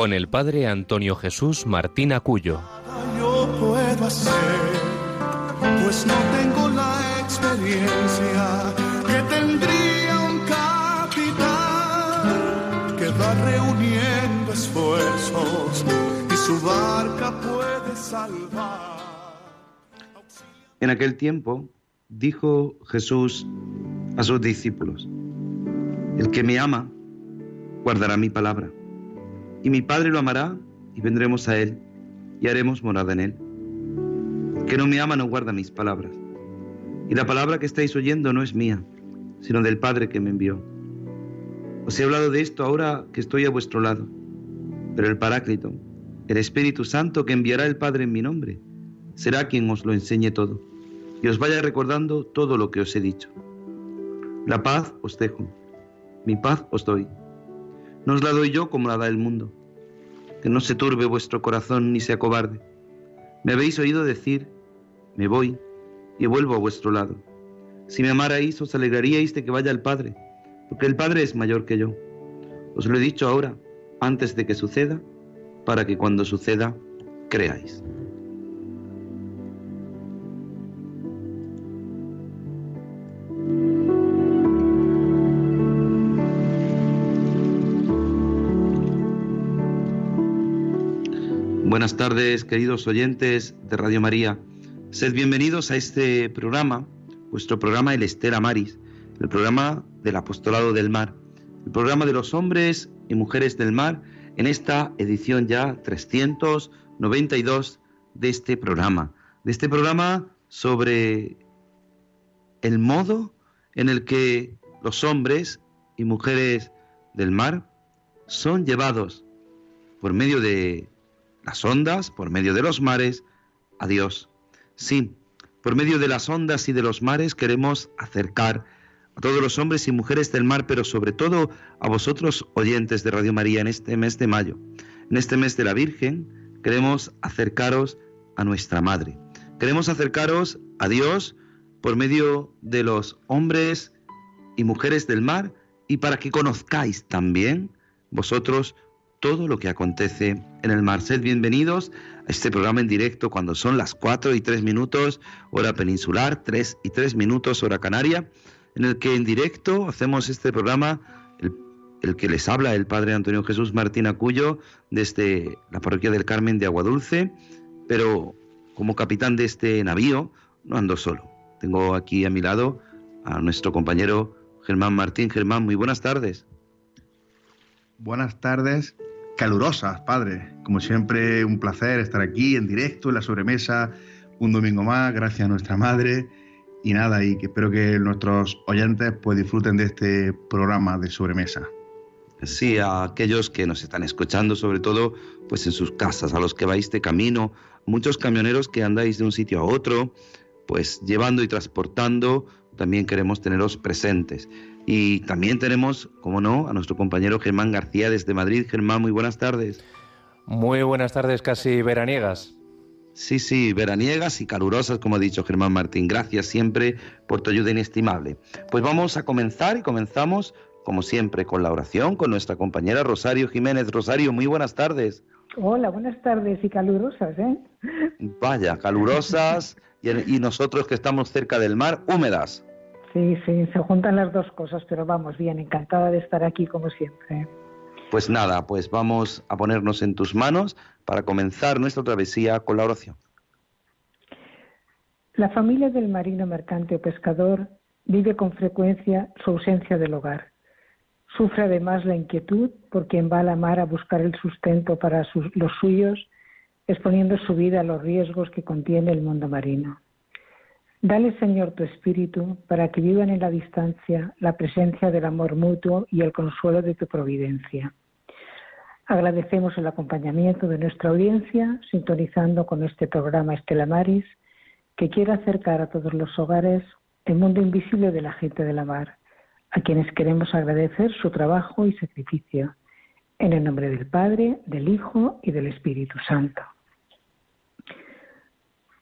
con el padre Antonio Jesús Martín Acuyo. Yo puedo hacer, pues no tengo la experiencia que tendría un capitán que va reuniendo esfuerzos y su barca puede salvar. En aquel tiempo dijo Jesús a sus discípulos, el que me ama guardará mi palabra, y mi Padre lo amará y vendremos a él y haremos morada en él. Que no me ama no guarda mis palabras, y la palabra que estáis oyendo no es mía, sino del Padre que me envió. Os he hablado de esto ahora que estoy a vuestro lado, pero el Paráclito, el Espíritu Santo que enviará el Padre en mi nombre, será quien os lo enseñe todo y os vaya recordando todo lo que os he dicho. La paz os dejo, mi paz os doy. No os la doy yo como la da el mundo. Que no se turbe vuestro corazón ni sea cobarde. Me habéis oído decir, me voy y vuelvo a vuestro lado. Si me amarais, os alegraríais de que vaya el Padre, porque el Padre es mayor que yo. Os lo he dicho ahora, antes de que suceda, para que cuando suceda, creáis. Buenas tardes, queridos oyentes de Radio María. Sed bienvenidos a este programa, vuestro programa El Estela Maris, el programa del Apostolado del Mar, el programa de los hombres y mujeres del mar, en esta edición ya 392 de este programa, de este programa sobre el modo en el que los hombres y mujeres del mar son llevados por medio de las ondas, por medio de los mares, a Dios. Sí, por medio de las ondas y de los mares queremos acercar a todos los hombres y mujeres del mar, pero sobre todo a vosotros oyentes de Radio María en este mes de mayo. En este mes de la Virgen queremos acercaros a nuestra Madre. Queremos acercaros a Dios por medio de los hombres y mujeres del mar y para que conozcáis también vosotros todo lo que acontece en el mar. Sed bienvenidos a este programa en directo cuando son las 4 y 3 minutos, hora peninsular, 3 y 3 minutos, hora canaria, en el que en directo hacemos este programa, el, el que les habla el Padre Antonio Jesús Martín Acuyo, desde la parroquia del Carmen de Aguadulce, pero como capitán de este navío no ando solo. Tengo aquí a mi lado a nuestro compañero Germán Martín. Germán, muy buenas tardes. Buenas tardes calurosas, padre. Como siempre, un placer estar aquí en directo, en la sobremesa, un domingo más, gracias a nuestra madre. Y nada, y que espero que nuestros oyentes pues disfruten de este programa de sobremesa. Sí, a aquellos que nos están escuchando, sobre todo pues en sus casas, a los que vais de camino, muchos camioneros que andáis de un sitio a otro, pues llevando y transportando, también queremos teneros presentes. Y también tenemos, como no, a nuestro compañero Germán García desde Madrid. Germán, muy buenas tardes. Muy buenas tardes, casi veraniegas. Sí, sí, veraniegas y calurosas, como ha dicho Germán Martín. Gracias siempre por tu ayuda inestimable. Pues vamos a comenzar y comenzamos, como siempre, con la oración con nuestra compañera Rosario Jiménez. Rosario, muy buenas tardes. Hola, buenas tardes y calurosas, ¿eh? Vaya, calurosas y, y nosotros que estamos cerca del mar, húmedas. Sí, sí, se juntan las dos cosas, pero vamos bien, encantada de estar aquí como siempre. Pues nada, pues vamos a ponernos en tus manos para comenzar nuestra travesía con la oración. La familia del marino mercante o pescador vive con frecuencia su ausencia del hogar. Sufre además la inquietud por quien va a la mar a buscar el sustento para sus, los suyos, exponiendo su vida a los riesgos que contiene el mundo marino. Dale, Señor, tu espíritu para que vivan en la distancia la presencia del amor mutuo y el consuelo de tu providencia. Agradecemos el acompañamiento de nuestra audiencia, sintonizando con este programa Estela Maris, que quiere acercar a todos los hogares el mundo invisible de la gente de la mar, a quienes queremos agradecer su trabajo y sacrificio. En el nombre del Padre, del Hijo y del Espíritu Santo.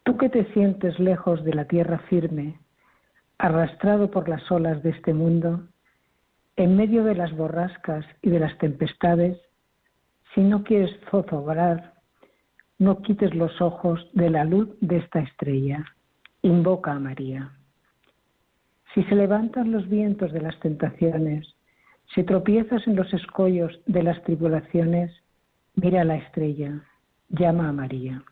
Tú que te sientes lejos de la tierra firme, arrastrado por las olas de este mundo, en medio de las borrascas y de las tempestades, si no quieres zozobrar, no quites los ojos de la luz de esta estrella. Invoca a María. Si se levantan los vientos de las tentaciones, si tropiezas en los escollos de las tribulaciones, mira a la estrella, llama a María.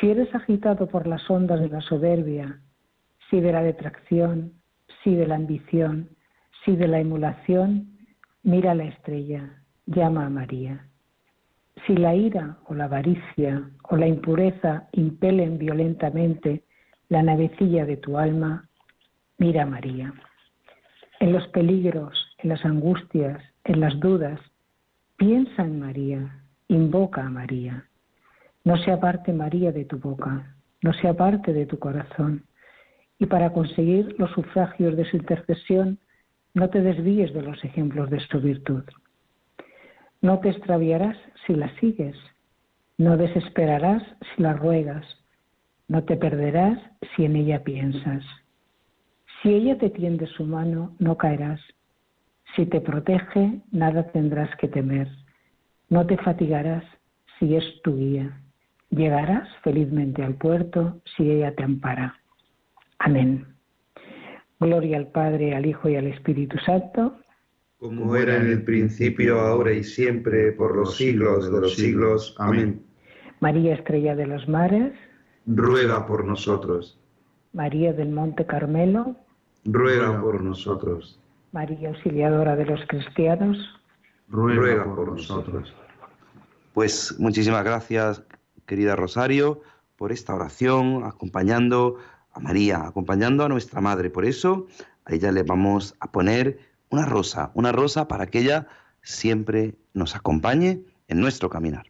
Si eres agitado por las ondas de la soberbia, si de la detracción, si de la ambición, si de la emulación, mira la estrella, llama a María. Si la ira o la avaricia o la impureza impelen violentamente la navecilla de tu alma, mira a María. En los peligros, en las angustias, en las dudas, piensa en María, invoca a María. No se aparte María de tu boca, no se aparte de tu corazón. Y para conseguir los sufragios de su intercesión, no te desvíes de los ejemplos de su virtud. No te extraviarás si la sigues, no desesperarás si la ruegas, no te perderás si en ella piensas. Si ella te tiende su mano, no caerás. Si te protege, nada tendrás que temer. No te fatigarás si es tu guía. Llegarás felizmente al puerto si ella te ampara. Amén. Gloria al Padre, al Hijo y al Espíritu Santo como era en el principio, ahora y siempre, por los siglos de los siglos. Amén. María Estrella de los Mares, ruega por nosotros. María del Monte Carmelo, ruega por nosotros. María Auxiliadora de los Cristianos, ruega por nosotros. Pues muchísimas gracias, querida Rosario, por esta oración, acompañando a María, acompañando a nuestra Madre. Por eso, a ella le vamos a poner una rosa, una rosa para que ella siempre nos acompañe en nuestro caminar.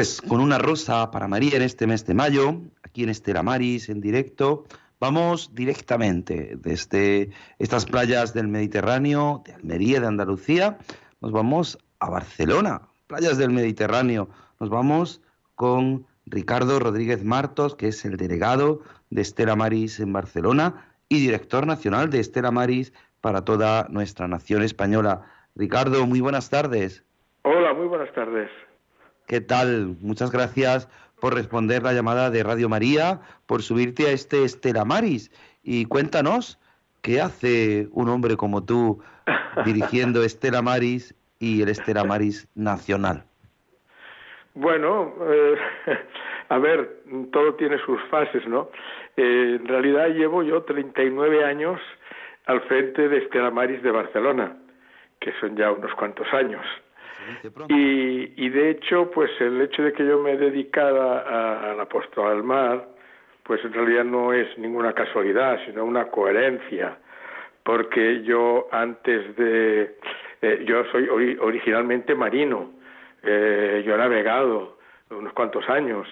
Pues con una rosa para María en este mes de mayo, aquí en Estela Maris, en directo, vamos directamente desde estas playas del Mediterráneo, de Almería, de Andalucía, nos vamos a Barcelona, playas del Mediterráneo, nos vamos con Ricardo Rodríguez Martos, que es el delegado de Estela Maris en Barcelona y director nacional de Estela Maris para toda nuestra nación española. Ricardo, muy buenas tardes. Hola, muy buenas tardes. ¿Qué tal? Muchas gracias por responder la llamada de Radio María, por subirte a este Estela Maris. Y cuéntanos, ¿qué hace un hombre como tú dirigiendo Estela Maris y el Estela Maris Nacional? Bueno, eh, a ver, todo tiene sus fases, ¿no? Eh, en realidad llevo yo 39 años al frente de Estela Maris de Barcelona, que son ya unos cuantos años. Y, de hecho, pues el hecho de que yo me dedicara al apóstol al mar, pues en realidad no es ninguna casualidad, sino una coherencia, porque yo antes de, eh, yo soy originalmente marino, eh, yo he navegado unos cuantos años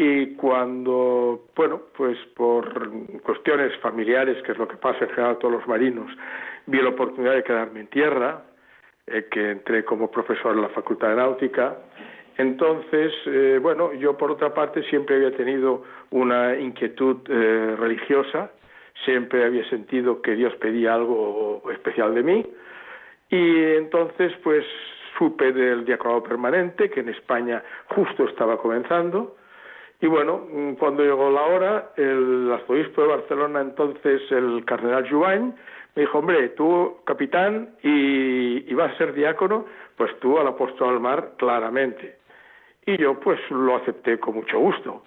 y cuando, bueno, pues por cuestiones familiares, que es lo que pasa en general a todos los marinos, vi la oportunidad de quedarme en tierra, eh, que entré como profesor en la Facultad de Náutica. Entonces, eh, bueno, yo por otra parte siempre había tenido una inquietud eh, religiosa, siempre había sentido que Dios pedía algo especial de mí y entonces pues supe del diaconado permanente que en España justo estaba comenzando y bueno, cuando llegó la hora, el arzobispo de Barcelona entonces, el cardenal Juvain, me dijo, hombre, tú capitán y, vas a ser diácono, pues tú al apóstol al mar claramente. Y yo pues lo acepté con mucho gusto.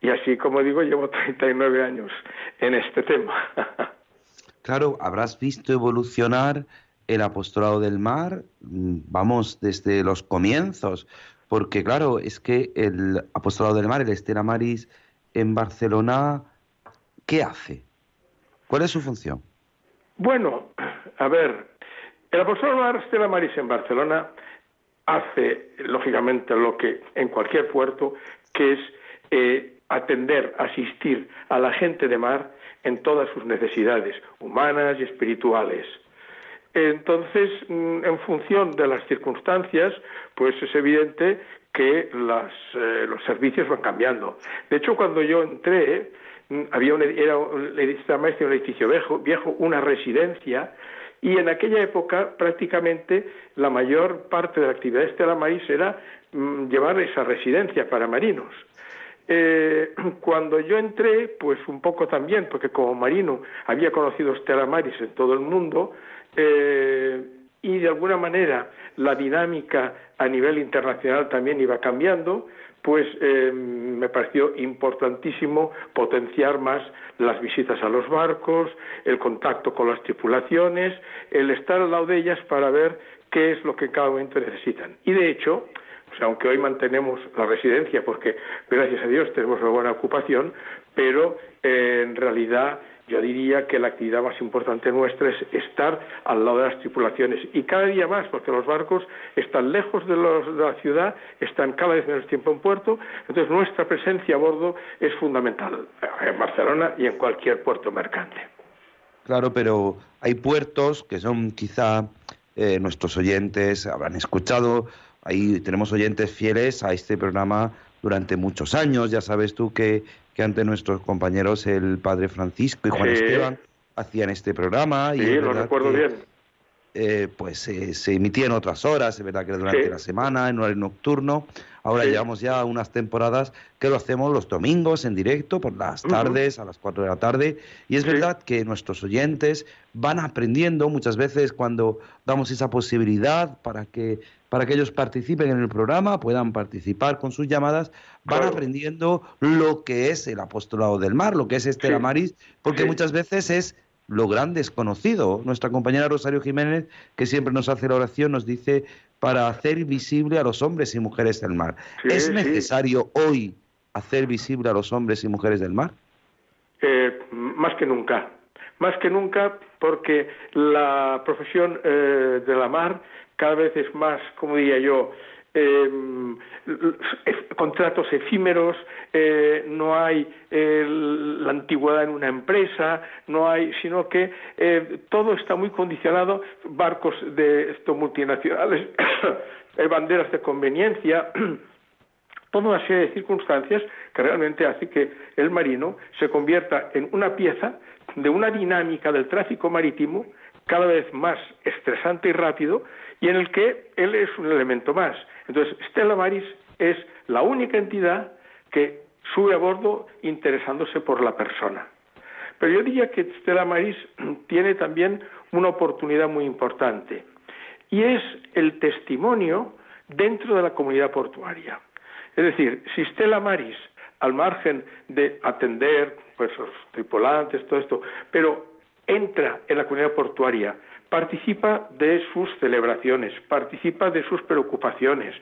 Y así, como digo, llevo 39 años en este tema. claro, habrás visto evolucionar el apostolado del mar, mm, vamos, desde los comienzos, porque claro, es que el apostolado del mar, el Estela Maris en Barcelona, ¿qué hace? ¿Cuál es su función? Bueno, a ver, el apostolado Estela Maris en Barcelona hace, lógicamente, lo que en cualquier puerto, que es eh, atender, asistir a la gente de mar en todas sus necesidades humanas y espirituales. Entonces, mm, en función de las circunstancias, pues es evidente que las, eh, los servicios van cambiando. De hecho, cuando yo entré, había un, era un edificio viejo, viejo, una residencia, y en aquella época prácticamente la mayor parte de la actividad de Estela Maris era mm, llevar esa residencia para marinos. Eh, cuando yo entré, pues un poco también, porque como marino había conocido Estela Maris en todo el mundo, eh, y de alguna manera la dinámica a nivel internacional también iba cambiando, pues eh, me pareció importantísimo potenciar más las visitas a los barcos, el contacto con las tripulaciones, el estar al lado de ellas para ver qué es lo que en cada momento necesitan. Y de hecho, aunque hoy mantenemos la residencia porque gracias a Dios tenemos una buena ocupación, pero eh, en realidad yo diría que la actividad más importante nuestra es estar al lado de las tripulaciones. Y cada día más, porque los barcos están lejos de, la ciudad, están cada vez menos tiempo en puerto, entonces nuestra presencia a bordo es fundamental en Barcelona y en cualquier puerto mercante. Claro, pero hay puertos que son quizá eh, nuestros oyentes habrán escuchado, ahí tenemos oyentes fieles a este programa durante muchos años, ya sabes tú que que ante nuestros compañeros el padre Francisco y Juan Esteban hacían este programa. Sí, lo recuerdo bien. Eh, pues eh, se emitía en otras horas, es verdad que durante la semana, en horario nocturno. Ahora llevamos ya unas temporadas que lo hacemos los domingos en directo, por las tardes, a las 4 de la tarde. Y es verdad que nuestros oyentes van aprendiendo muchas veces cuando damos esa posibilidad para que para que ellos participen en el programa, puedan participar con sus llamadas, van aprendiendo lo que es el apostolado del mar, lo que es Estela Maris, porque muchas veces es lo gran desconocido. Nuestra compañera Rosario Jiménez, que siempre nos hace la oración, nos dice para hacer visible a los hombres y mujeres del mar. ¿Es necesario hoy hacer visible a los hombres y mujeres del mar? Eh, más que nunca, más que nunca porque la profesión eh, de la mar cada vez es más, como diría yo, em, contratos efímeros, eh, no hay la antigüedad en una empresa, no hay, sino que eh, todo está muy condicionado, barcos de estos multinacionales, banderas de conveniencia, toda una serie de circunstancias que realmente hace que el marino se convierta en una pieza de una dinámica del tráfico marítimo cada vez más estresante y rápido y en el que él es un elemento más. Entonces, Stella Maris es la única entidad que sube a bordo interesándose por la persona. Pero yo diría que Stella Maris tiene también una oportunidad muy importante y es el testimonio dentro de la comunidad portuaria. Es decir, si Stella Maris, al margen de atender pues, los tripulantes, todo esto, pero entra en la comunidad portuaria, participa de sus celebraciones, participa de sus preocupaciones,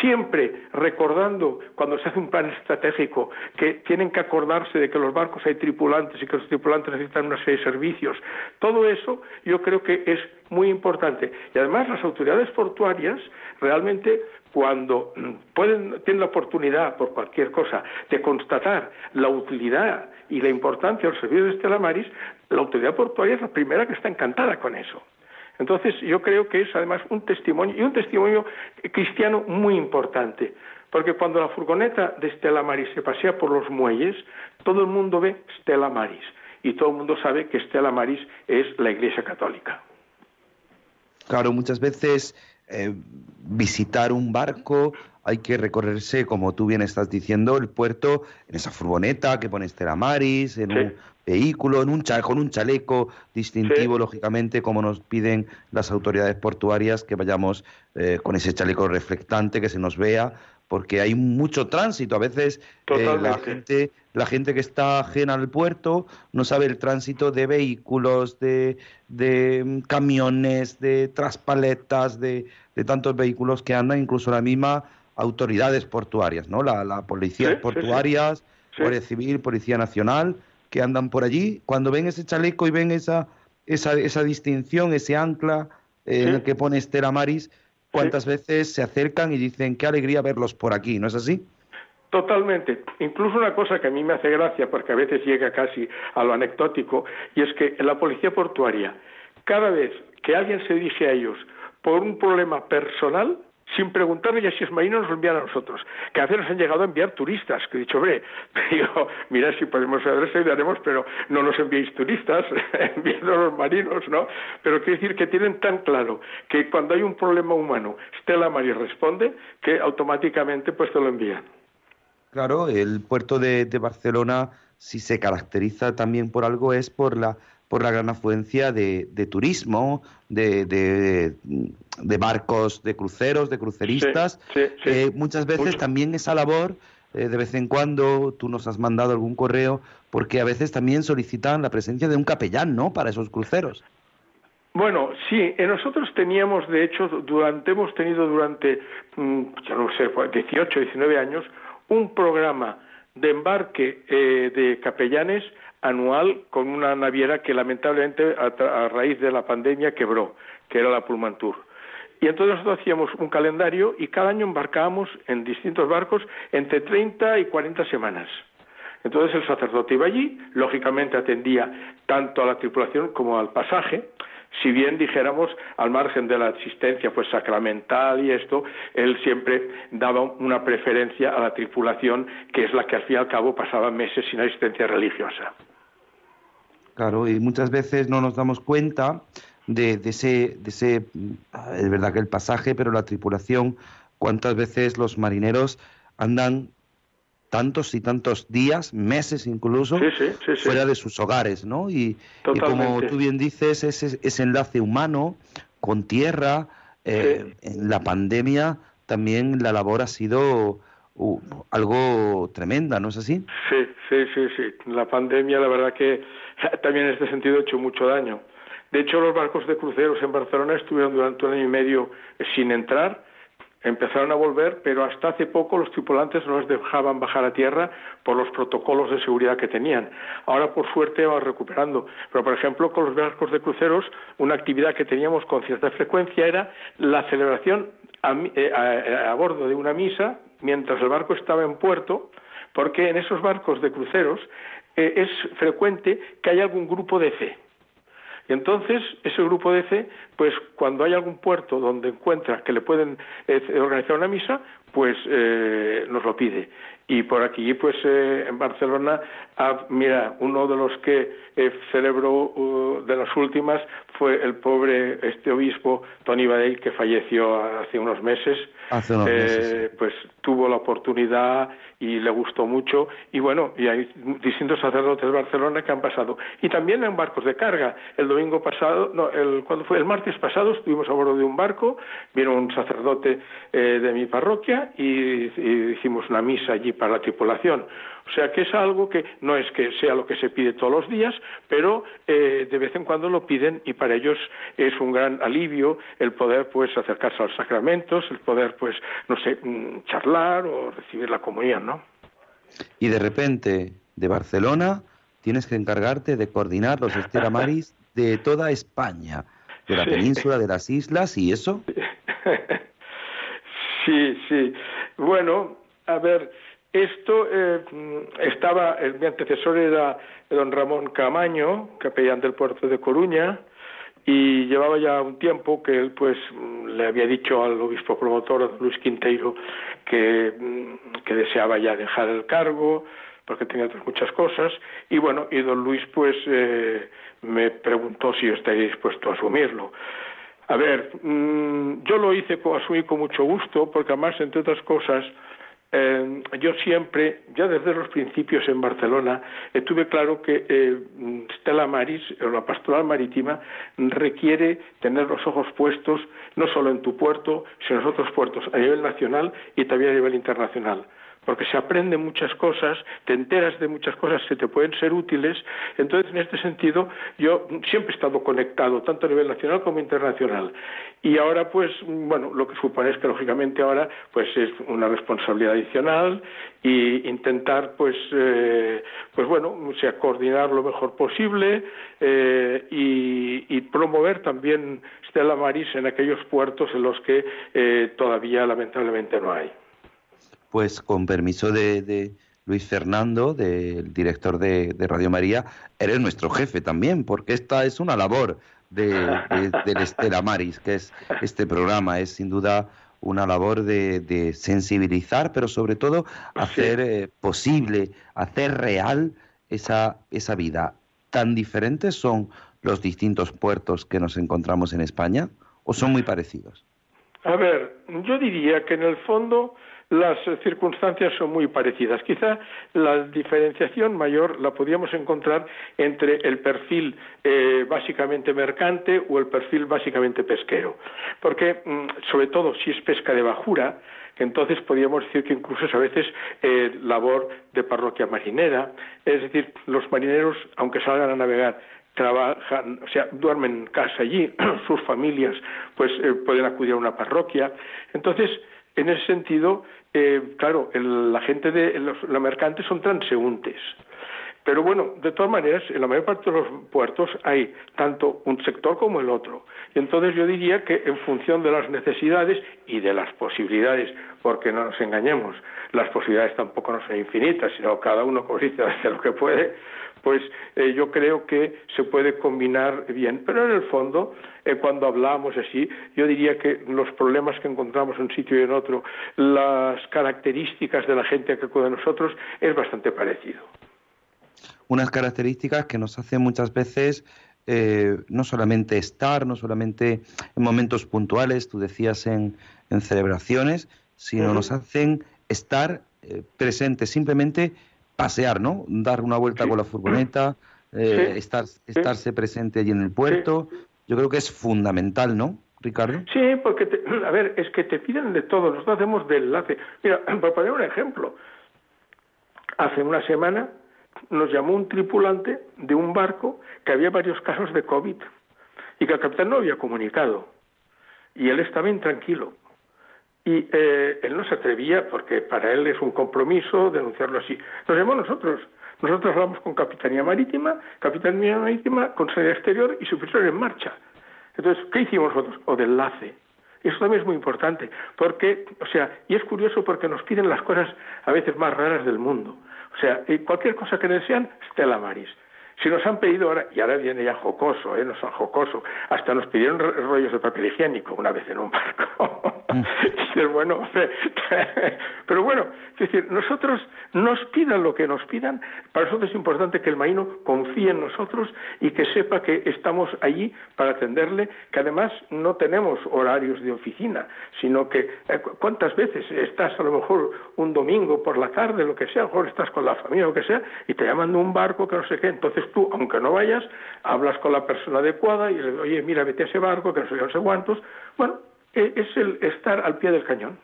siempre recordando cuando se hace un plan estratégico que tienen que acordarse de que los barcos hay tripulantes y que los tripulantes necesitan una serie de servicios. Todo eso yo creo que es muy importante. Y además las autoridades portuarias realmente cuando pueden, tienen la oportunidad, por cualquier cosa, de constatar la utilidad y la importancia del servicio de Estela Maris, la autoridad portuaria es la primera que está encantada con eso. Entonces, yo creo que es además un testimonio, y un testimonio cristiano muy importante, porque cuando la furgoneta de Estela Maris se pasea por los muelles, todo el mundo ve Stella Maris, y todo el mundo sabe que Stella Maris es la Iglesia Católica. Claro, muchas veces eh, visitar un barco, hay que recorrerse, como tú bien estás diciendo, el puerto en esa furgoneta que pone Estela Maris, en un vehículo, en un con un chaleco distintivo, lógicamente, como nos piden las autoridades portuarias, que vayamos eh, con ese chaleco reflectante, que se nos vea, porque hay mucho tránsito. A veces eh, la gente la gente que está ajena al puerto no sabe el tránsito de vehículos, de, de mm, camiones, de traspaletas, de, de, tantos vehículos que andan, incluso la misma autoridades portuarias, ¿no? La, la policías portuarias, Guardia Civil, Policía Nacional, que andan por allí. Cuando ven ese chaleco y ven esa, esa, esa distinción, ese ancla eh, en el que pone Estela Maris, cuántas veces se acercan y dicen qué alegría verlos por aquí, ¿no es así? Totalmente. Incluso una cosa que a mí me hace gracia, porque a veces llega casi a lo anecdótico, y es que en la policía portuaria, cada vez que alguien se dirige a ellos por un problema personal, sin preguntarle ya si es marino, nos lo envían a nosotros. Que a veces nos han llegado a enviar turistas, que he dicho, hombre, digo, mira si podemos y haremos, pero no nos enviéis turistas, enviando los marinos, ¿no? Pero quiere decir que tienen tan claro que cuando hay un problema humano, Stella Maris responde, que automáticamente pues te lo envían. Claro, el puerto de, Barcelona, si se caracteriza también por algo, es por la por la gran afluencia de, turismo, de, de, barcos, de cruceros, de cruceristas. Eh, muchas veces también esa labor, eh, de vez en cuando tú nos has mandado algún correo, porque a veces también solicitan la presencia de un capellán, ¿no? Para esos cruceros. Bueno, sí, nosotros teníamos, de hecho, durante, hemos tenido durante, mm, ya no sé, 18, 19 años, un programa de embarque eh, de capellanes anual con una naviera que lamentablemente a, raíz de la pandemia quebró, que era la Pullmantur. Y entonces nosotros hacíamos un calendario y cada año embarcábamos en distintos barcos entre 30 y 40 semanas. Entonces el sacerdote iba allí, lógicamente atendía tanto a la tripulación como al pasaje, si bien dijéramos al margen de la asistencia pues sacramental y esto, él siempre daba una preferencia a la tripulación, que es la que al fin y al cabo pasaba meses sin asistencia religiosa. Claro, y muchas veces no nos damos cuenta de, ese, de ese, es verdad que el pasaje, pero la tripulación, cuántas veces los marineros andan tantos y tantos días, meses incluso, fuera de sus hogares, ¿no? Y, como tú bien dices, ese, ese enlace humano con tierra, eh, en la pandemia también la labor ha sido uh, algo tremenda, ¿no es así? Sí, sí, sí, sí. La pandemia, la verdad que también en este sentido ha hecho mucho daño. De hecho, los barcos de cruceros en Barcelona estuvieron durante un año y medio sin entrar, empezaron a volver, pero hasta hace poco los tripulantes no les dejaban bajar a tierra por los protocolos de seguridad que tenían. Ahora, por suerte, va recuperando. Pero, por ejemplo, con los barcos de cruceros, una actividad que teníamos con cierta frecuencia era la celebración a, bordo de una misa mientras el barco estaba en puerto, porque en esos barcos de cruceros es frecuente que haya algún grupo de fe. Y entonces ese grupo de fe, pues cuando hay algún puerto donde encuentra que le pueden organizar una misa, pues nos lo pide. Y por aquí, pues eh, en Barcelona, ah, mira, uno de los que eh, celebró uh, de las últimas fue el pobre este obispo Tony Badell, que falleció hace unos meses. Hace unos meses. Eh, pues tuvo la oportunidad y le gustó mucho. Y bueno, y hay distintos sacerdotes de Barcelona que han pasado. Y también en barcos de carga. El domingo pasado, no, el, cuando fue el martes pasado, estuvimos a bordo de un barco, vino un sacerdote de mi parroquia y hicimos una misa allí para la tripulación. O sea que es algo que no es que sea lo que se pide todos los días, pero eh, de vez en cuando lo piden y para ellos es un gran alivio el poder pues acercarse a los sacramentos, el poder pues no sé mm, charlar o recibir la comunión, ¿no? Y de repente de Barcelona tienes que encargarte de coordinar los estelamaris de toda España, de la península, de las islas y eso. Sí, sí. Bueno, a ver, esto eh, estaba, mi antecesor era don Ramón Camaño, capellán del puerto de Coruña, y llevaba ya un tiempo que él pues le había dicho al obispo promotor Luis Quinteiro que, que deseaba ya dejar el cargo porque tenía otras muchas cosas y bueno y don Luis pues eh, me preguntó si yo estaría dispuesto a asumirlo a ver mm, yo lo hice asumí con mucho gusto porque además entre otras cosas eh, yo siempre, ya desde los principios en Barcelona, eh, tuve claro que eh, Maris, o la pastoral marítima, requiere tener los ojos puestos no solo en tu puerto, sino en otros puertos a nivel nacional y también a nivel internacional porque se aprende muchas cosas, te enteras de muchas cosas que te pueden ser útiles. Entonces, en este sentido, yo siempre he estado conectado, tanto a nivel nacional como internacional. Y ahora, pues, bueno, lo que supone es que, lógicamente, ahora, pues, es una responsabilidad adicional y intentar, pues, eh, pues bueno, o sea, coordinar lo mejor posible eh, y, promover también Stella Maris en aquellos puertos en los que eh, todavía, lamentablemente, no hay pues con permiso de, Luis Fernando, del director de, Radio María, eres nuestro jefe también, porque esta es una labor de, del Estela Maris, que es este programa, es sin duda una labor de, sensibilizar, pero sobre todo hacer eh, posible, hacer real esa, esa vida. ¿Tan diferentes son los distintos puertos que nos encontramos en España o son muy parecidos? A ver, yo diría que en el fondo las circunstancias son muy parecidas. Quizá la diferenciación mayor la podríamos encontrar entre el perfil eh, básicamente mercante o el perfil básicamente pesquero. Porque, mm, sobre todo, si es pesca de bajura, entonces podríamos decir que incluso es a veces eh, labor de parroquia marinera, es decir, los marineros, aunque salgan a navegar, trabajan, o sea, duermen en casa allí, sus familias pues eh, pueden acudir a una parroquia. Entonces, en ese sentido, eh, claro, la gente de los, mercantes son transeúntes. Pero bueno, de todas maneras, en la mayor parte de los puertos hay tanto un sector como el otro. Y entonces yo diría que en función de las necesidades y de las posibilidades, porque no nos engañemos, las posibilidades tampoco no son infinitas, sino cada uno, como dice, hace lo que puede, pues eh, yo creo que se puede combinar bien. Pero en el fondo, eh, cuando hablamos así, yo diría que los problemas que encontramos en un sitio y en otro, las características de la gente que acude a nosotros, es bastante parecido. Unas características que nos hacen muchas veces eh, no solamente estar, no solamente en momentos puntuales, tú decías en, celebraciones, sino nos hacen estar presentes simplemente pasear, ¿no? Dar una vuelta con la furgoneta, eh, estar, estarse presente allí en el puerto. Yo creo que es fundamental, ¿no, Ricardo? Sí, porque, a ver, es que te piden de todo, nosotros hacemos de enlace. Mira, para poner un ejemplo, hace una semana nos llamó un tripulante de un barco que había varios casos de COVID y que el capitán no había comunicado. Y él estaba intranquilo. Y eh, él no se atrevía, porque para él es un compromiso denunciarlo así. Nos llamó nosotros. Nosotros hablamos con Capitanía Marítima, Capitanía Marítima, con sede exterior y superior en marcha. Entonces, ¿qué hicimos nosotros? O de enlace. Eso también es muy importante, porque, o sea, y es curioso porque nos piden las cosas a veces más raras del mundo. O sea, cualquier cosa que desean, Stella Maris. Si nos han pedido ahora, y ahora viene ya jocoso, ¿eh? no son jocoso, hasta nos pidieron rollos de papel higiénico una vez en un barco. Mm. y bueno, pero bueno, es decir, nosotros nos pidan lo que nos pidan, para nosotros es importante que el marino confíe en nosotros y que sepa que estamos allí para atenderle, que además no tenemos horarios de oficina, sino que eh, cuántas veces estás a lo mejor un domingo por la tarde, lo que sea, a lo mejor estás con la familia, lo que sea, y te llaman de un barco que no sé qué, entonces tú, aunque no vayas, hablas con la persona adecuada y le dices, oye, mira, vete a ese barco, que no sé, no sé cuántos. Bueno, e, es el estar al pie del cañón.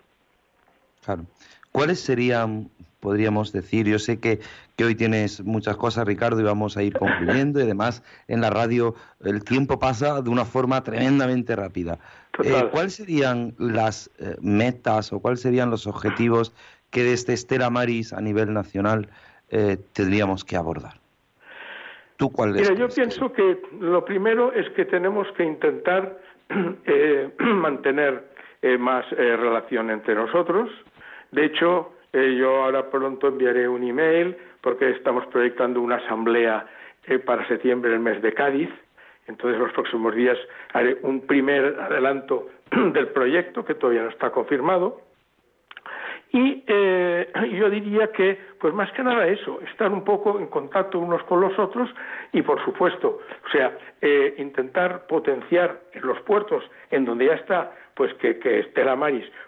Claro. ¿Cuáles serían, podríamos decir, yo sé que, que, hoy tienes muchas cosas, Ricardo, y vamos a ir concluyendo, y además en la radio el tiempo pasa de una forma tremendamente rápida. Eh, ¿Cuáles serían las eh, metas o cuáles serían los objetivos que desde Estela Maris a nivel nacional eh, tendríamos que abordar? Mira, yo pienso que lo primero es que tenemos que intentar eh, mantener eh, más eh, relación entre nosotros. De hecho, yo ahora pronto enviaré un email porque estamos proyectando una asamblea para septiembre, el mes de Cádiz. Entonces, los próximos días haré un primer adelanto del proyecto que todavía no está confirmado y eh, yo diría que, pues más que nada eso, estar un poco en contacto unos con los otros y, por supuesto, o sea, eh, intentar potenciar en los puertos en donde ya está, pues que, que Estela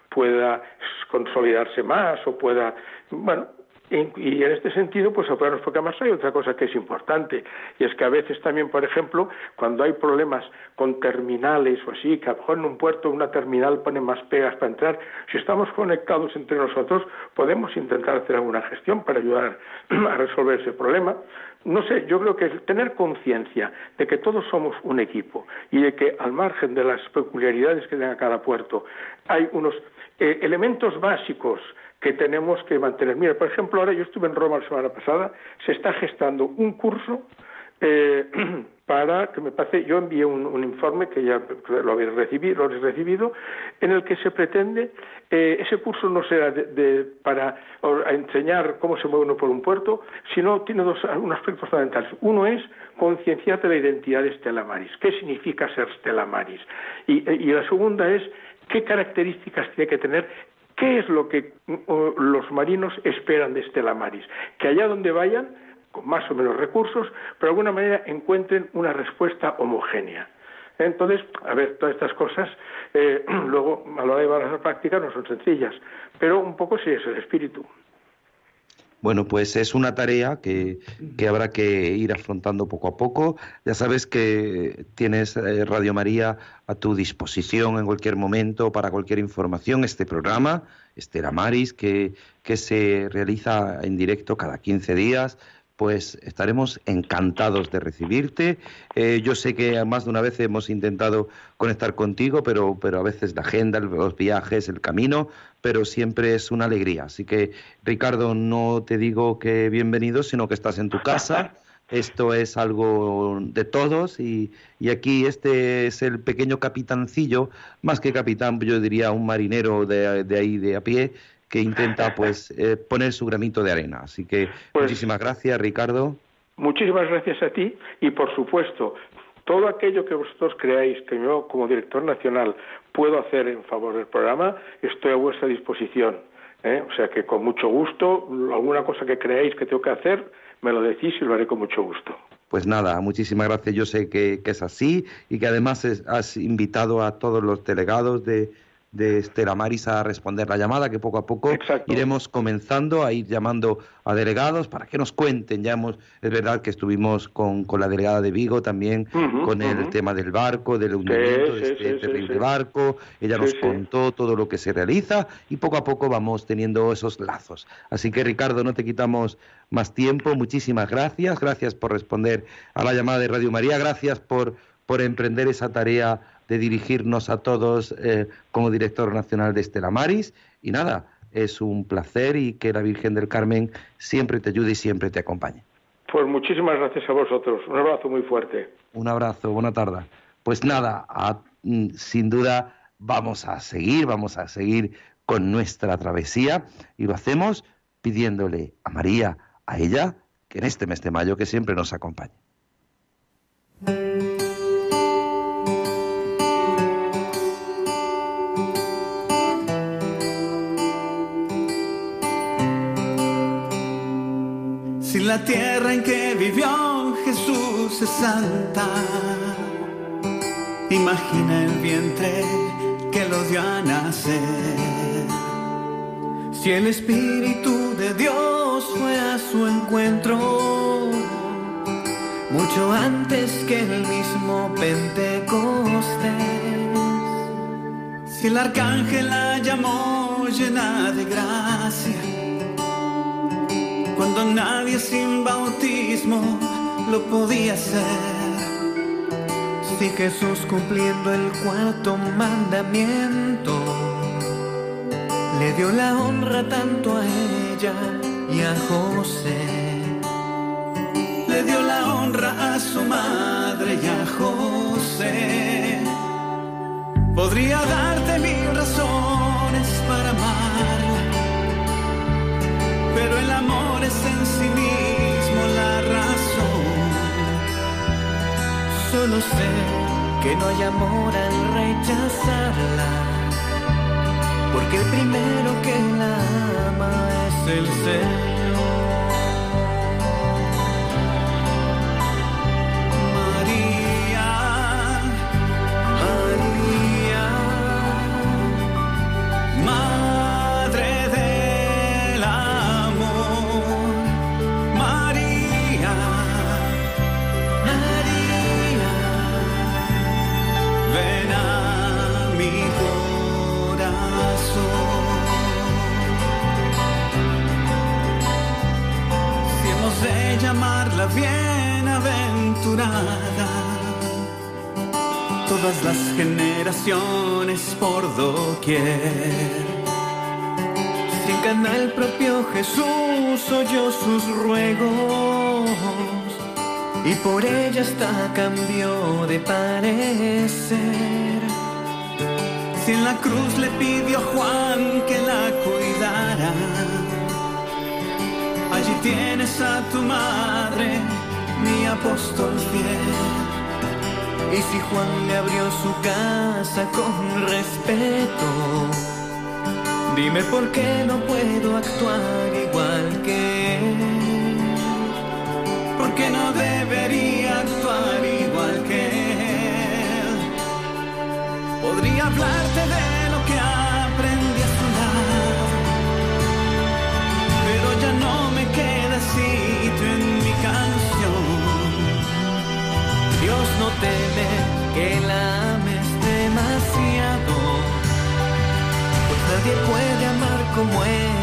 pueda consolidarse más o pueda, bueno, y en este sentido, pues apoyarnos, porque además hay otra cosa que es importante, y es que a veces también, por ejemplo, cuando hay problemas con terminales o así, que a lo mejor en un puerto una terminal pone más pegas para entrar, si estamos conectados entre nosotros, podemos intentar hacer alguna gestión para ayudar a resolver ese problema. No sé, yo creo que tener conciencia de que todos somos un equipo y de que al margen de las peculiaridades que tenga cada puerto, hay unos eh, elementos básicos que tenemos que mantener. Mira, por ejemplo, ahora yo estuve en Roma la semana pasada, se está gestando un curso eh, para que me pase, yo envié un, informe que ya lo habéis recibido, lo recibido, en el que se pretende, eh, ese curso no será de, para enseñar cómo se mueve uno por un puerto, sino tiene dos unos aspectos fundamentales. Uno es concienciar de la identidad de Stella Maris, qué significa ser Stella Maris, y, y la segunda es qué características tiene que tener ¿Qué es lo que los marinos esperan de Estela Maris? Que allá donde vayan, con más o menos recursos, pero de alguna manera encuentren una respuesta homogénea. Entonces, a ver, todas estas cosas, eh, luego a la hora de llevarlas a la práctica no son sencillas, pero un poco sí es el espíritu. Bueno, pues es una tarea que, habrá que ir afrontando poco a poco. Ya sabes que tienes eh, Radio María a tu disposición en cualquier momento para cualquier información. Este programa, Estela Maris, que, que se realiza en directo cada 15 días pues estaremos encantados de recibirte. Eh, yo sé que más de una vez hemos intentado conectar contigo, pero, pero a veces la agenda, los viajes, el camino, pero siempre es una alegría. Así que, Ricardo, no te digo que bienvenido, sino que estás en tu casa. Esto es algo de todos y, y aquí este es el pequeño capitancillo, más que capitán, yo diría un marinero de, de ahí de a pie, que intenta pues eh, poner su granito de arena. Así que pues muchísimas gracias, Ricardo. Muchísimas gracias a ti y por supuesto todo aquello que vosotros creáis que yo como director nacional puedo hacer en favor del programa, estoy a vuestra disposición. ¿eh? O sea que con mucho gusto, alguna cosa que creáis que tengo que hacer, me lo decís y lo haré con mucho gusto. Pues nada, muchísimas gracias. Yo sé que, que es así y que además has invitado a todos los delegados de, de Estela Maris a responder la llamada, que poco a poco iremos comenzando a ir llamando a delegados para que nos cuenten. Ya hemos, es verdad que estuvimos con, con la delegada de Vigo también, con el tema del barco, del hundimiento de este terrible barco. Ella nos contó todo lo que se realiza y poco a poco vamos teniendo esos lazos. Así que Ricardo, no te quitamos más tiempo. Muchísimas gracias. Gracias por responder a la llamada de Radio María. Gracias por, por emprender esa tarea de dirigirnos a todos eh, como director nacional de Estela Maris. Y nada, es un placer y que la Virgen del Carmen siempre te ayude y siempre te acompañe. Pues muchísimas gracias a vosotros. Un abrazo muy fuerte. Un abrazo, buena tarde. Pues nada, mm, sin duda vamos a seguir, vamos a seguir con nuestra travesía y lo hacemos pidiéndole a María, a ella, que en este mes de mayo que siempre nos acompañe. Si la tierra en que vivió Jesús es santa, imagina el vientre que lo dio a nacer. Si el Espíritu de Dios fue a su encuentro, mucho antes que el mismo Pentecostés. Si el arcángel la llamó llena de gracia, cuando nadie sin bautismo lo podía hacer. Si Jesús cumpliendo el cuarto mandamiento, le dio la honra tanto a ella y a José. Le dio la honra a su madre y a José. Podría darte mil razones para amarla, pero el amor en sí mismo la razón. Solo sé que no hay amor al rechazarla, porque el primero que la ama es el Señor. Todas las generaciones por doquier. Si en cana el propio Jesús oyó sus ruegos y por ella hasta cambió de parecer. Si en la cruz le pidió a Juan que la cuidara, allí tienes a tu madre, mi apóstol fiel. Y si Juan le abrió su casa con respeto, dime por qué no puedo actuar igual que él. ¿Por qué no debería actuar igual que él? Podría hablarte de nadie puede amar como ella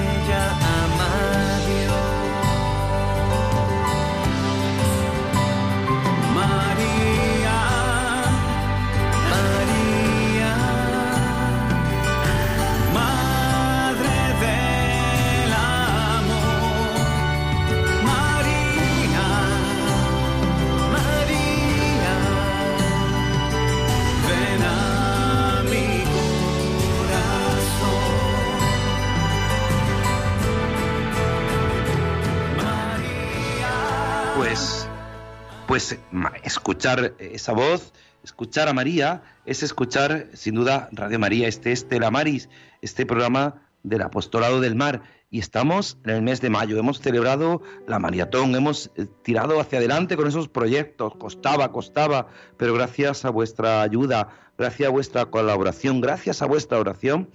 escuchar esa voz, escuchar a María, es escuchar sin duda Radio María, este Estela Maris, este programa del Apostolado del Mar. Y estamos en el mes de mayo, hemos celebrado la maratón, hemos eh, tirado hacia adelante con esos proyectos, costaba, costaba, pero gracias a vuestra ayuda, gracias a vuestra colaboración, gracias a vuestra oración,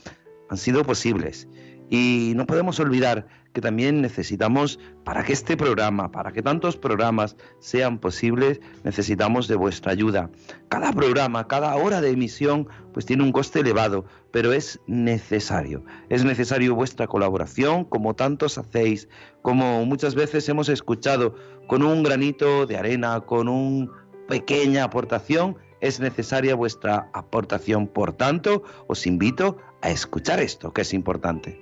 han sido posibles. Y no podemos olvidar que también necesitamos, para que este programa, para que tantos programas sean posibles, necesitamos de vuestra ayuda. Cada programa, cada hora de emisión, pues tiene un coste elevado, pero es necesario. Es necesario vuestra colaboración, como tantos hacéis, como muchas veces hemos escuchado, con un granito de arena, con una pequeña aportación, es necesaria vuestra aportación. Por tanto, os invito a escuchar esto, que es importante.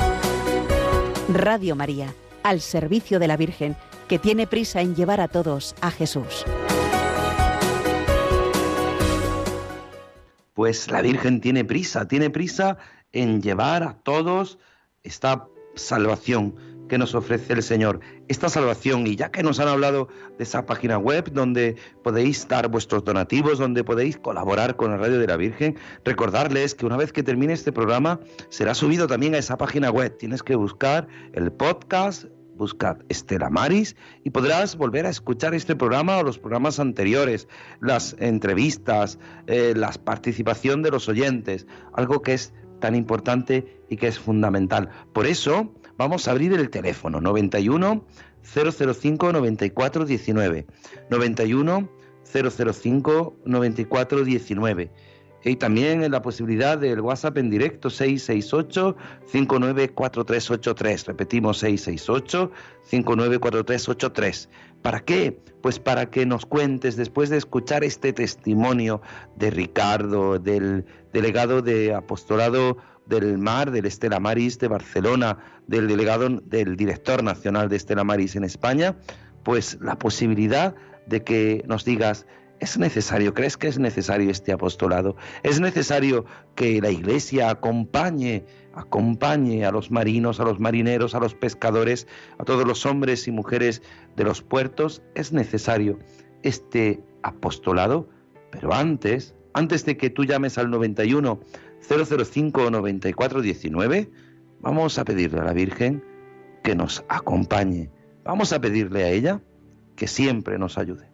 Radio María, al servicio de la Virgen, que tiene prisa en llevar a todos a Jesús. Pues la Virgen tiene prisa, tiene prisa en llevar a todos esta salvación que nos ofrece el Señor, esta salvación. Y ya que nos han hablado de esa página web donde podéis dar vuestros donativos, donde podéis colaborar con la Radio de la Virgen, recordarles que una vez que termine este programa será subido también a esa página web. Tienes que buscar el podcast buscad Estela Maris y podrás volver a escuchar este programa o los programas anteriores, las entrevistas, eh, la participación de los oyentes, algo que es tan importante y que es fundamental. Por eso, Vamos a abrir el teléfono 91 005 94 19. 91 005 94 19. Y también la posibilidad del WhatsApp en directo 668 594383. Repetimos 668 594383. ¿Para qué? Pues para que nos cuentes, después de escuchar este testimonio de Ricardo, del delegado de apostolado del Mar, del Estela Maris de Barcelona, del delegado, del director nacional de Estela Maris en España, pues la posibilidad de que nos digas, ¿es necesario, crees que es necesario este apostolado? ¿Es necesario que la Iglesia acompañe, acompañe a los marinos, a los marineros, a los pescadores, a todos los hombres y mujeres de los puertos? ¿Es necesario este apostolado? Pero antes, antes de que tú llames al 91 005 9419, vamos a pedirle a la Virgen que nos acompañe. Vamos a pedirle a ella que siempre nos ayude.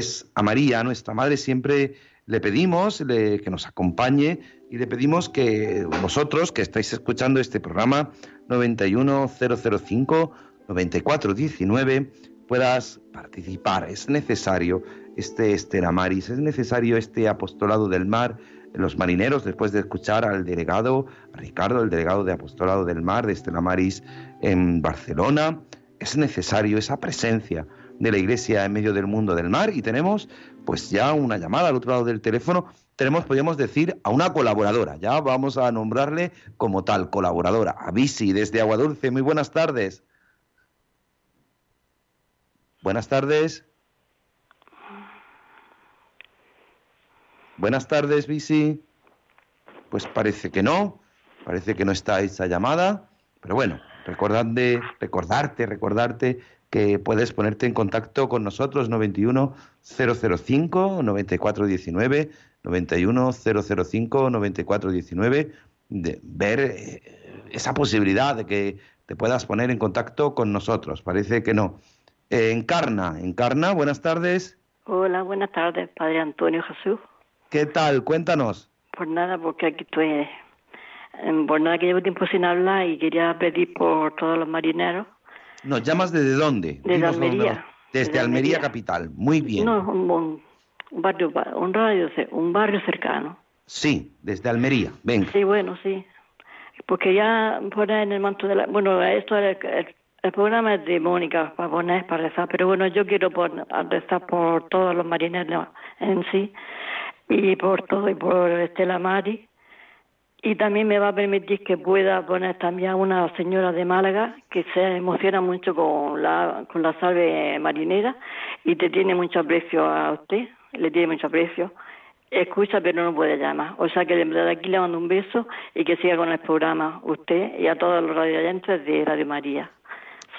Pues a María, nuestra Madre, siempre le pedimos que nos acompañe y le pedimos que vosotros que estáis escuchando este programa 91005 9419 puedas participar. Es necesario este Estela Maris, es necesario este apostolado del mar. Los marineros, después de escuchar al delegado, a Ricardo, el delegado de apostolado del mar de Estela Maris en Barcelona, es necesario esa presencia de la Iglesia en medio del mundo del mar y tenemos pues ya una llamada al otro lado del teléfono, tenemos, podríamos decir, a una colaboradora, ya vamos a nombrarle como tal, colaboradora, a Visi desde Aguadulce, muy buenas tardes. Buenas tardes. Buenas tardes, Visi. Pues parece que no, parece que no está esa llamada, pero bueno, recordarte, recordarte, recordarte que puedes ponerte en contacto con nosotros 91 005 9419 91 005 9419 de ver eh, esa posibilidad de que te puedas poner en contacto con nosotros. Parece que no. Eh, encarna, Encarna, buenas tardes. Hola, buenas tardes, Padre Antonio Jesús. ¿Qué tal? Cuéntanos. Pues nada, porque aquí estoy, por nada que llevo tiempo sin hablar y quería pedir por todos los marineros ¿Nos llamas desde dónde? Desde Almería. Desde, Almería, capital. Muy bien. No, un, barrio, un, radio, un barrio cercano. Sí, desde Almería. Venga. Sí, bueno, sí. Porque ya poner en el manto de la... Bueno, esto el, el, programa es de Mónica para poner, para rezar, pero bueno, yo quiero poner, rezar por todos los marineros en sí y por todo, y por Estela Mari y también me va a permitir que pueda poner también a una señora de Málaga que se emociona mucho con la, con la salve marinera y te tiene mucho aprecio a usted, le tiene mucho aprecio. Escucha, pero no puede llamar. O sea que de aquí le mando un beso y que siga con el programa usted y a todos los radioyentes de Radio María.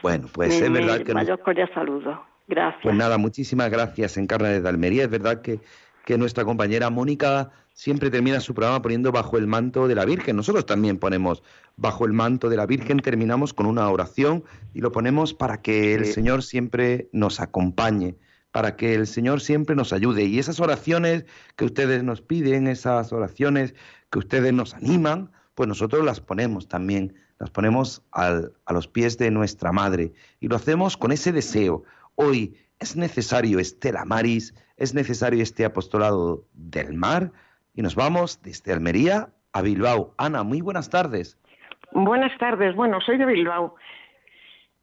Bueno, pues es verdad que... Mayor cordial saludo. Gracias. Pues nada, muchísimas gracias, Encarna de Almería. Es verdad que, que nuestra compañera Mónica siempre termina su programa poniendo bajo el manto de la Virgen. Nosotros también ponemos bajo el manto de la Virgen, terminamos con una oración y lo ponemos para que el Señor siempre nos acompañe, para que el Señor siempre nos ayude. Y esas oraciones que ustedes nos piden, esas oraciones que ustedes nos animan, pues nosotros las ponemos también, las ponemos a los pies de nuestra Madre y lo hacemos con ese deseo. Hoy es necesario Estela Maris, es necesario este apostolado del mar, y nos vamos desde Almería a Bilbao. Ana, muy buenas tardes. Buenas tardes. Bueno, soy de Bilbao.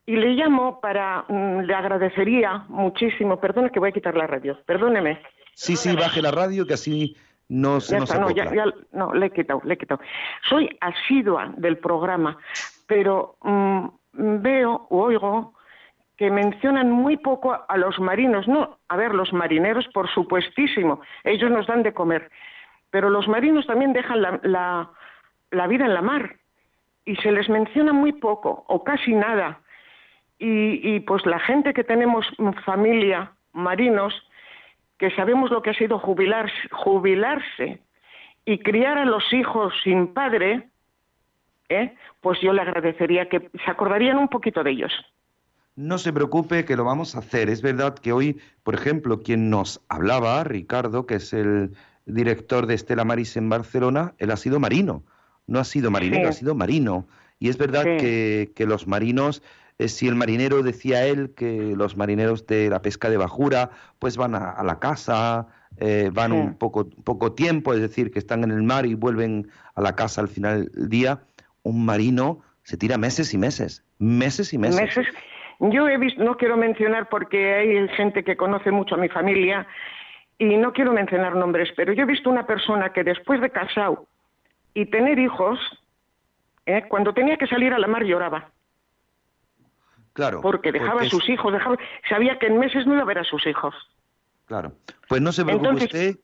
Y le llamo para, mm, le agradecería muchísimo, perdone que voy a quitar la radio, perdóneme. Sí, sí, baje la radio que así no se nos no, ya, no, le he quitado, le he quitado. Soy asidua del programa, pero mm, veo o oigo que mencionan muy poco a los marinos. No, a ver, los marineros, por supuestísimo, ellos nos dan de comer, pero los marinos también dejan la, vida en la mar y se les menciona muy poco o casi nada. Y, pues la gente que tenemos familia, marinos, que sabemos lo que ha sido jubilarse, jubilarse y criar a los hijos sin padre, ¿eh? pues yo le agradecería que se acordarían un poquito de ellos. No se preocupe que lo vamos a hacer. Es verdad que hoy, por ejemplo, quien nos hablaba, Ricardo, que es el, director de Estela Maris en Barcelona, él ha sido marino, no ha sido marinero, ha sido marino. Y es verdad que, los marinos, eh, si el marinero decía él que los marineros de la pesca de bajura, pues van a, la casa, eh, van un poco, poco tiempo, es decir, que están en el mar y vuelven a la casa al final del día, un marino se tira meses y meses, meses y meses. Meses. Yo he visto, no quiero mencionar porque hay gente que conoce mucho a mi familia y no quiero mencionar nombres, pero yo he visto una persona que después de casado y tener hijos, ¿eh? cuando tenía que salir a la mar lloraba. Claro. Porque dejaba a sus hijos, dejaba, sabía que en meses no iba a ver a sus hijos. Claro. Pues no se preocupe usted,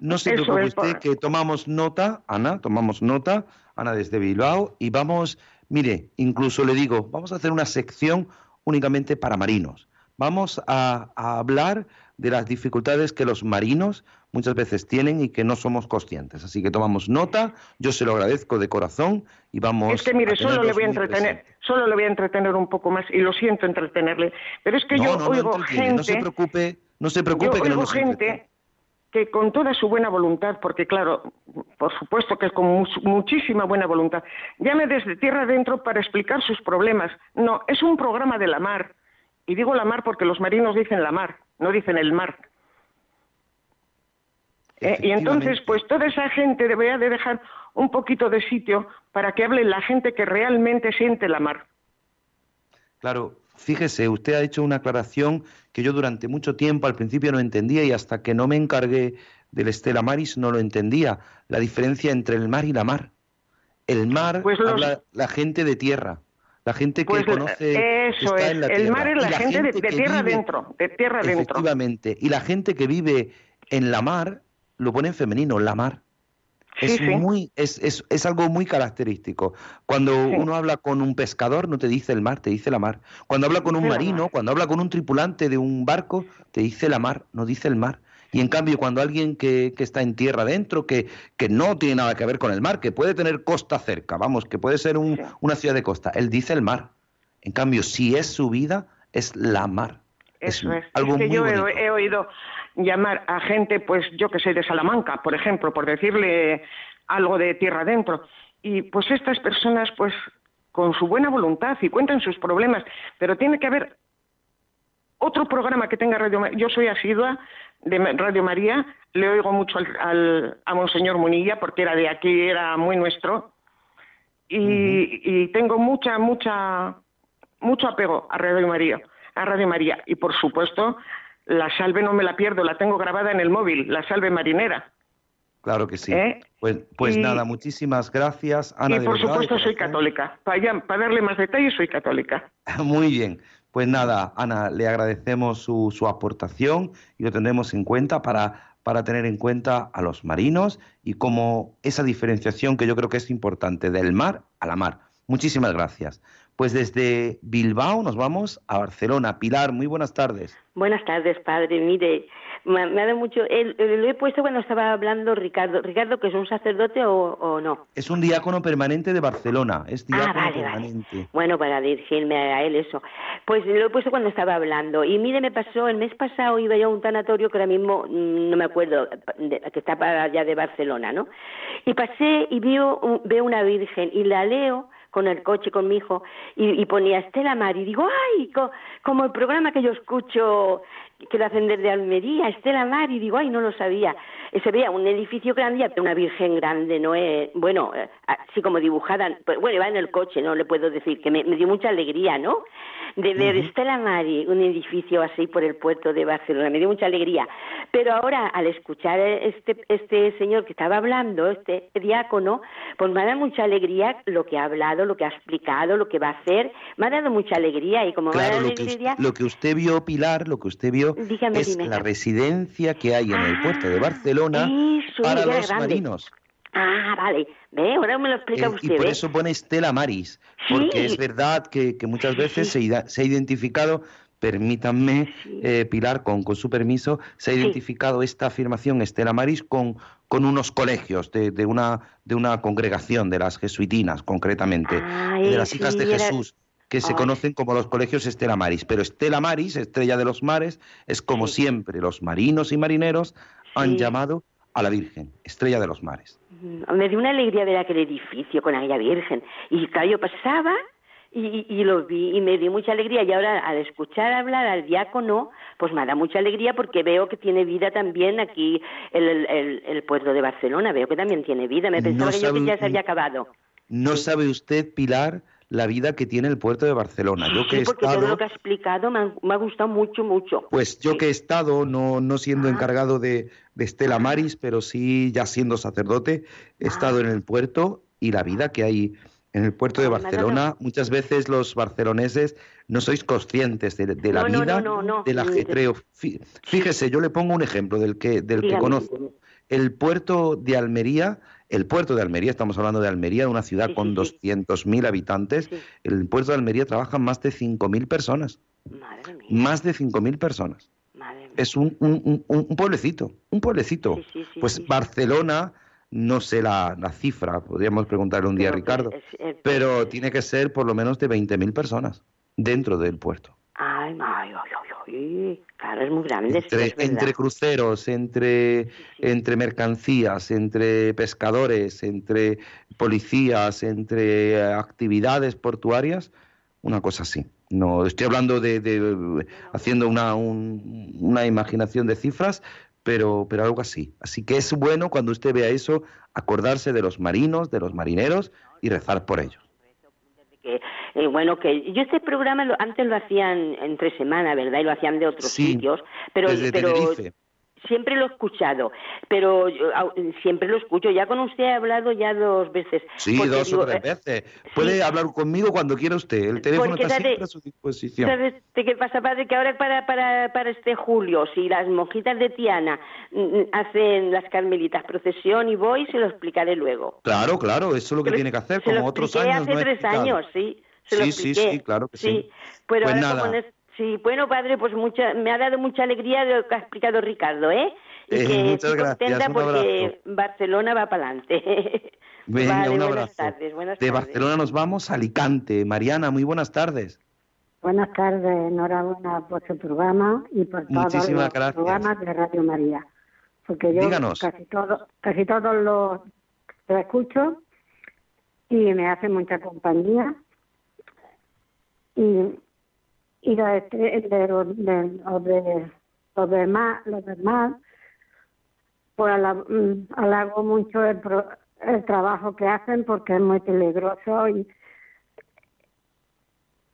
no se preocupe usted que tomamos nota, Ana, tomamos nota, Ana desde Bilbao, y vamos, mire, incluso le digo, vamos a hacer una sección únicamente para marinos. Vamos a hablar de las dificultades que los marinos muchas veces tienen y que no somos conscientes. Así que tomamos nota, yo se lo agradezco de corazón y vamos. Es que mire, solo le voy a entretener, solo le voy a entretener un poco más y lo siento entretenerle, pero es que yo oigo gente. No se preocupe, No se preocupe Yo que no oigo nos gente que con toda su buena voluntad, porque claro, por supuesto que con mu- muchísima buena voluntad, llame desde tierra adentro para explicar sus problemas. No, es un programa de la mar. Y digo la mar porque los marinos dicen la mar, no dicen el mar. Eh, y entonces, pues toda esa gente debería de dejar un poquito de sitio para que hable la gente que realmente siente la mar. Claro, fíjese, usted ha hecho una aclaración que yo durante mucho tiempo al principio no entendía y hasta que no me encargué del Estela Maris no lo entendía. La diferencia entre el mar y la mar. El mar Pues los- habla la gente de tierra, la gente que Pues conoce. que eso está es, en la el tierra. mar es la, gente, de, tierra vive- adentro, de tierra. Efectivamente. Y la gente que vive en la mar lo pone en femenino, la mar. Sí, Es, sí. muy, es, es, es algo muy característico. Cuando Sí. uno habla con un pescador, no te dice el mar, te dice la mar. Cuando habla con un marino, mar. cuando habla con un tripulante de un barco, te dice la mar, no dice el mar. Y en cambio, cuando alguien que, que está en tierra adentro, que, que no tiene nada que ver con el mar, que puede tener costa cerca, vamos, que puede ser un- una ciudad de costa, él dice el mar. En cambio, si es su vida, es la mar. Eso es. algo es que muy yo he, oído llamar a gente, pues yo que sé, de Salamanca, por ejemplo, por decirle algo de tierra adentro. Y pues estas personas, pues con su buena voluntad y cuentan sus problemas, pero tiene que haber otro programa que tenga Radio María. Yo soy asidua de Radio María, le oigo mucho al, al- a Monseñor Munilla porque era de aquí, era muy nuestro. Y, y tengo mucha, mucha, mucho apego a Radio María, a Radio María. Y por supuesto, la salve no me la pierdo, la tengo grabada en el móvil, la salve marinera. Claro que sí. ¿Eh? Pues, pues Y- nada, muchísimas gracias, Ana. y de por verdad, supuesto soy católica. Para, para darle más detalles, soy católica. Muy bien. Pues nada, Ana, le agradecemos su, su aportación y lo tendremos en cuenta para, para tener en cuenta a los marinos y como esa diferenciación que yo creo que es importante del mar a la mar. Muchísimas gracias. Pues desde Bilbao nos vamos a Barcelona. Pilar, muy buenas tardes. Buenas tardes, padre. Mire, me, ha dado mucho. el- el- lo he puesto cuando estaba hablando Ricardo. ¿Ricardo, que es un sacerdote o, o no? Es un diácono permanente de Barcelona. Es Ah, diácono vale. permanente. Bueno, para dirigirme a él eso. Pues lo he puesto cuando estaba hablando. Y mire, me pasó, el mes pasado iba yo a un tanatorio que ahora mismo mm, no me acuerdo, de- que está para allá de Barcelona, ¿no? Y pasé y veo, veo una virgen y la leo con el coche con mi hijo y, y ponía Estela Mar y digo, ay, co- como el programa que yo escucho que lo hacen desde Almería, Estela Mar, y digo, ay, no lo sabía. Y se veía un edificio grande, una virgen grande, no es, bueno, eh, así como dibujada, pues, bueno, iba en el coche, no le puedo decir, que me, me dio mucha alegría, ¿no? De ver Estela Mari, un edificio así por el puerto de Barcelona, me dio mucha alegría. Pero ahora, al escuchar este, este señor que estaba hablando, este diácono, pues me ha dado mucha alegría lo que ha hablado, lo que ha explicado, lo que va a hacer, me ha dado mucha alegría y como me ha Claro, dado lo que, alegría... usted, lo que usted vio, Pilar, lo que usted vio Dígame, es dime. la residencia que hay en el Ah, puerto de Barcelona eso, para los grande. marinos. Ah, vale. ¿Ve? Ahora me lo explica Eh, usted, y por eso pone Estela Maris, Sí. porque es verdad que, que muchas veces sí. Se, ha identificado, permítanme, Sí. eh, Pilar, con, con su permiso, se ha identificado esta afirmación Estela Maris con, con unos colegios de, de una, de una congregación, de las jesuitinas concretamente, Ay, de las hijas de era- Jesús que se Ay. conocen como los colegios Estela Maris. Pero Estela Maris, estrella de los mares, es como siempre los marinos y marineros han llamado a la Virgen, estrella de los mares. Mm, Me dio una alegría ver aquel edificio con aquella virgen. Y claro, yo pasaba y, lo vi y me dio mucha alegría. Y ahora al escuchar hablar al diácono, pues me da mucha alegría porque veo que tiene vida también aquí el, el, el- el puerto de Barcelona. Veo que también tiene vida. Me No pensaba que yo que ya se había acabado. No Sí. sabe usted, Pilar, la vida que tiene el puerto de Barcelona. Yo que he Sí, todo estado, lo que ha explicado me ha, me ha gustado mucho, mucho. pues yo Sí. que he estado, no, no siendo Ah. encargado de, de Estela Maris, pero sí ya siendo sacerdote, he Ah. estado en el puerto y la vida que hay en el puerto de Ah, Barcelona, muchas veces los barceloneses no sois conscientes de, de la No, vida, no, no, no. del ajetreo. Fí- Fíjese, yo le pongo un ejemplo del que, del que conozco. El puerto de Almería, el puerto de Almería, estamos hablando de Almería, una ciudad Sí, con sí, sí. 200.000 habitantes, Sí. el puerto de Almería trabajan más de 5.000 personas, Madre mía, más de 5.000 personas. Es un, un- un- un pueblecito, un pueblecito. Sí, sí, sí, pues. Barcelona, no sé la, la cifra, podríamos preguntarle un día a Ricardo, es- es- pero tiene que ser por lo menos de 20.000 personas dentro del puerto. Ay, ay, ay, ay, ay, claro, es muy grande. Entre, cruceros, entre, entre mercancías, entre pescadores, entre policías, entre actividades portuarias, una cosa así. No estoy hablando de, haciendo una, una imaginación de cifras, pero, pero algo así. Así que es bueno cuando usted vea eso, acordarse de los marinos, de los marineros y rezar por ellos. Eh, bueno, que yo este programa antes lo hacían entre semana, ¿verdad? Y lo hacían de otros sitios, pero, pero siempre lo he escuchado, pero siempre lo escucho. Ya con usted he hablado ya dos veces. Sí, dos o tres eh, veces. Puede hablar conmigo cuando quiera usted. El teléfono está siempre a su disposición. ¿Sabes qué pasa, padre? Que ahora para, para, para este julio, si las monjitas de Tiana mm, mm, hacen las carmelitas procesión y voy, se lo explicaré luego. Claro, claro, eso es lo que tiene que hacer, como otros años. hace tres años, sí. sí, sí, sí, claro que sí. Pero pues nada. Sí, bueno, padre, pues mucha, me ha dado mucha alegría lo que ha explicado Ricardo, ¿eh? Y eh, que muchas gracias. porque Barcelona va para adelante. Venga, un abrazo. Buenas tardes, buenas de Barcelona nos vamos a Alicante. Mariana, muy buenas tardes. Buenas tardes, enhorabuena por su programa y por todos los programas de Radio María. Porque yo casi todo, casi todos los lo escucho y me hace mucha compañía. Y y los, de, los, de, los demás, los demás pues halago mm, mucho el, el trabajo que hacen porque es muy peligroso y,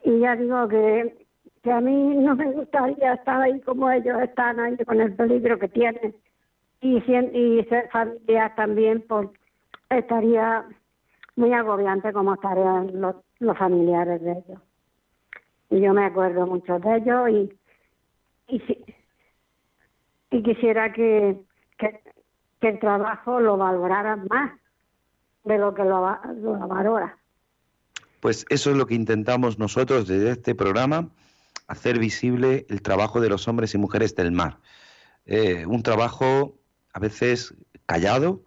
y ya digo que, que a mí no me gustaría estar ahí como ellos están ahí con el peligro que tienen. Y, y ser familia también pues estaría muy agobiante como estarían los, los familiares de ellos yo me acuerdo mucho de ellos y y, y quisiera que, que, el trabajo lo valoraran más de lo que lo, valora. Pues eso es lo que intentamos nosotros desde este programa, hacer visible el trabajo de los hombres y mujeres del mar. Eh, un trabajo a veces callado,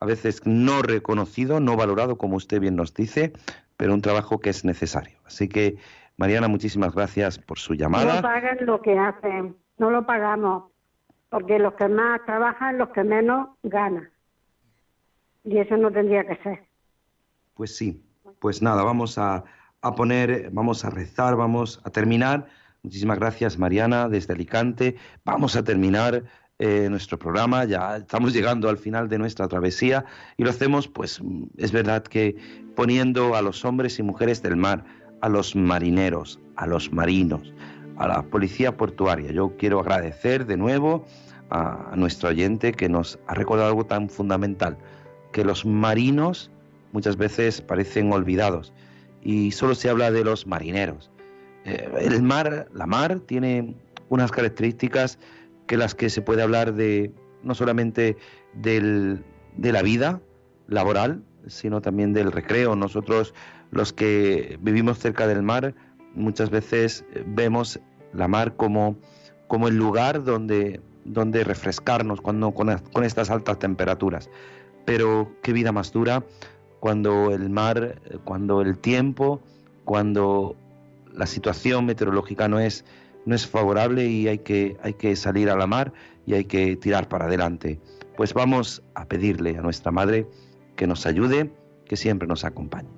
a veces no reconocido, no valorado, como usted bien nos dice, pero un trabajo que es necesario. Así que Mariana, muchísimas gracias por su llamada. No pagan lo que hacen, no lo pagamos, porque los que más trabajan, los que menos ganan. Y eso no tendría que ser. Pues sí, pues nada, vamos a, poner, vamos a rezar, vamos a terminar. Muchísimas gracias, Mariana, desde Alicante. Vamos a terminar eh, nuestro programa, ya estamos llegando al final de nuestra travesía y lo hacemos, pues es verdad que poniendo a los hombres y mujeres del mar a los marineros, a los marinos, a la policía portuaria. Yo quiero agradecer de nuevo a, nuestro oyente que nos ha recordado algo tan fundamental, que los marinos muchas veces parecen olvidados y solo se habla de los marineros. Eh, el mar, la mar tiene unas características que las que se puede hablar de no solamente de la vida laboral, sino también del recreo. Nosotros los que vivimos cerca del mar muchas veces eh, vemos la mar como, como el lugar donde, donde refrescarnos cuando, con, estas altas temperaturas. Pero qué vida más dura cuando el mar, cuando el tiempo, cuando la situación meteorológica no es, no es favorable y hay que, hay que salir a la mar y hay que tirar para adelante. Pues vamos a pedirle a nuestra Madre que nos ayude, que siempre nos acompañe.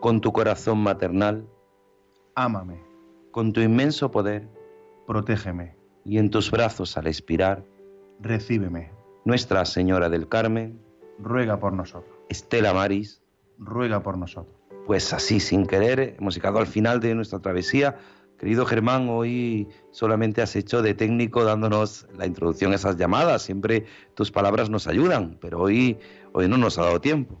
con tu corazón maternal, ámame, con tu inmenso poder, protégeme, y en tus brazos al expirar, recíbeme. Nuestra Señora del Carmen, ruega por nosotros. Estela Maris, ruega por nosotros. Pues así, sin querer, hemos llegado al final de nuestra travesía. Querido Germán, hoy solamente has hecho de técnico dándonos la introducción a esas llamadas. Siempre tus palabras nos ayudan, pero hoy, hoy no nos ha dado tiempo.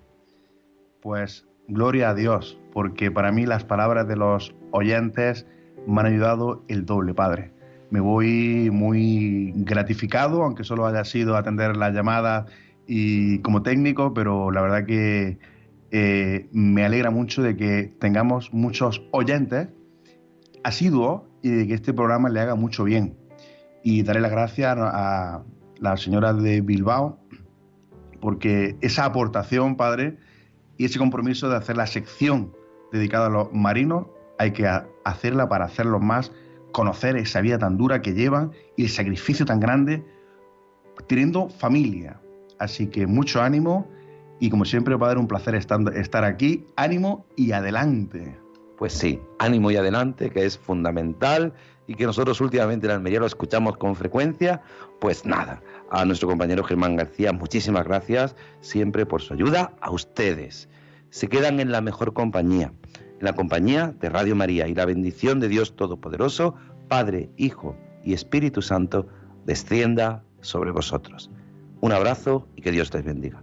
Pues Gloria a Dios, porque para mí las palabras de los oyentes me han ayudado el doble, Padre. Me voy muy gratificado, aunque solo haya sido atender la llamada y como técnico, pero la verdad que eh, me alegra mucho de que tengamos muchos oyentes asiduos y de que este programa le haga mucho bien. Y daré las gracias a la señora de Bilbao porque esa aportación, padre, y ese compromiso de hacer la sección dedicada a los marinos, hay que hacerla para hacerlos más, conocer esa vida tan dura que llevan y el sacrificio tan grande, teniendo familia. Así que mucho ánimo y como siempre, padre, un placer estar aquí. Ánimo y adelante. Pues sí, ánimo y adelante, que es fundamental y que nosotros últimamente en Almería lo escuchamos con frecuencia. Pues nada, a nuestro compañero Germán García, muchísimas gracias siempre por su ayuda. A ustedes. Se quedan en la mejor compañía, en la compañía de Radio María y la bendición de Dios Todopoderoso, Padre, Hijo y Espíritu Santo, descienda sobre vosotros. Un abrazo y que Dios les bendiga.